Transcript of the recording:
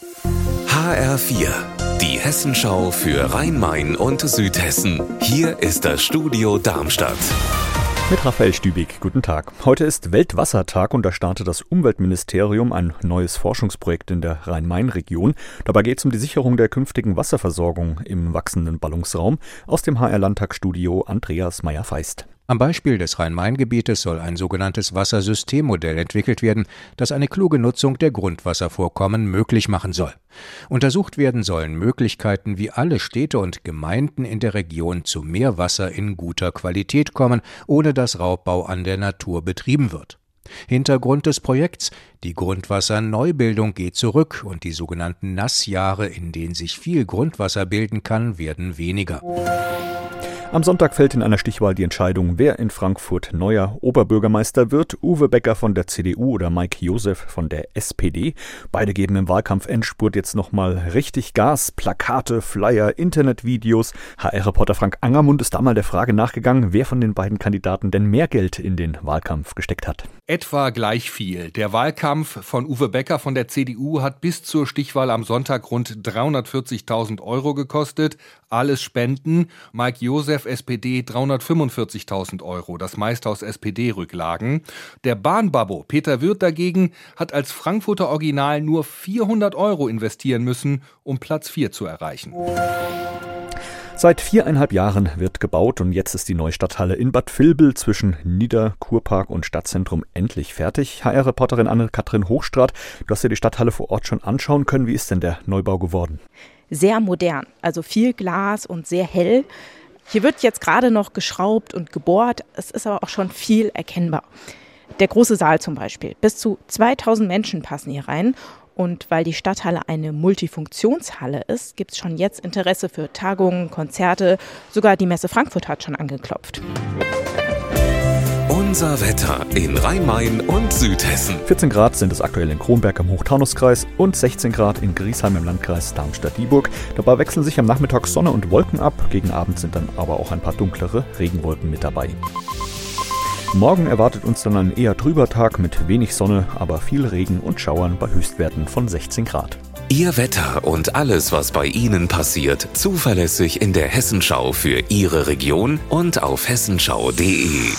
HR4, die Hessenschau für Rhein-Main und Südhessen. Hier ist das Studio Darmstadt. Mit Raphael Stübig, guten Tag. Heute ist Weltwassertag und da startet das Umweltministerium ein neues Forschungsprojekt in der Rhein-Main-Region. Dabei geht es um die Sicherung der künftigen Wasserversorgung im wachsenden Ballungsraum. Aus dem HR-Landtagsstudio Andreas Meyer-Feist. Am Beispiel des Rhein-Main-Gebietes soll ein sogenanntes Wassersystemmodell entwickelt werden, das eine kluge Nutzung der Grundwasservorkommen möglich machen soll. Untersucht werden sollen Möglichkeiten, wie alle Städte und Gemeinden in der Region zu mehr Wasser in guter Qualität kommen, ohne dass Raubbau an der Natur betrieben wird. Hintergrund des Projekts die Grundwasserneubildung geht zurück und die sogenannten Nassjahre, in denen sich viel Grundwasser bilden kann, werden weniger. Am Sonntag fällt in einer Stichwahl die Entscheidung, wer in Frankfurt neuer Oberbürgermeister wird. Uwe Becker von der CDU oder Mike Josef von der SPD. Beide geben im Wahlkampf Endspurt jetzt nochmal richtig Gas. Plakate, Flyer, Internetvideos. HR-Reporter Frank Angermund ist da mal der Frage nachgegangen, wer von den beiden Kandidaten denn mehr Geld in den Wahlkampf gesteckt hat. Etwa gleich viel. Der Wahlkampf von Uwe Becker von der CDU hat bis zur Stichwahl am Sonntag rund 340.000 Euro gekostet. Alles Spenden. Mike Josef CDF SPD 345.000 Euro, das meiste aus SPD-Rücklagen. Der Bahnbabbo Peter Wirth dagegen hat als Frankfurter Original nur 400 Euro investieren müssen, um Platz 4 zu erreichen. Seit viereinhalb Jahren wird gebaut und jetzt ist die Neustadthalle in Bad Vilbel zwischen Niederkurpark und Stadtzentrum endlich fertig. HR-Reporterin Anne-Kathrin Hochstrat, du hast dir die Stadthalle vor Ort schon anschauen können. Wie ist denn der Neubau geworden? Sehr modern, also viel Glas und sehr hell. Hier wird jetzt gerade noch geschraubt und gebohrt, es ist aber auch schon viel erkennbar. Der große Saal zum Beispiel. Bis zu 2000 Menschen passen hier rein. Und weil die Stadthalle eine Multifunktionshalle ist, gibt es schon jetzt Interesse für Tagungen, Konzerte. Sogar die Messe Frankfurt hat schon angeklopft. Unser Wetter in Rhein-Main und Südhessen. 14 Grad sind es aktuell in Kronberg im Hochtaunuskreis und 16 Grad in Griesheim im Landkreis Darmstadt-Dieburg. Dabei wechseln sich am Nachmittag Sonne und Wolken ab. Gegen Abend sind dann aber auch ein paar dunklere Regenwolken mit dabei. Morgen erwartet uns dann ein eher trüber Tag mit wenig Sonne, aber viel Regen und Schauern bei Höchstwerten von 16 Grad. Ihr Wetter und alles, was bei Ihnen passiert, zuverlässig in der Hessenschau für Ihre Region und auf hessenschau.de.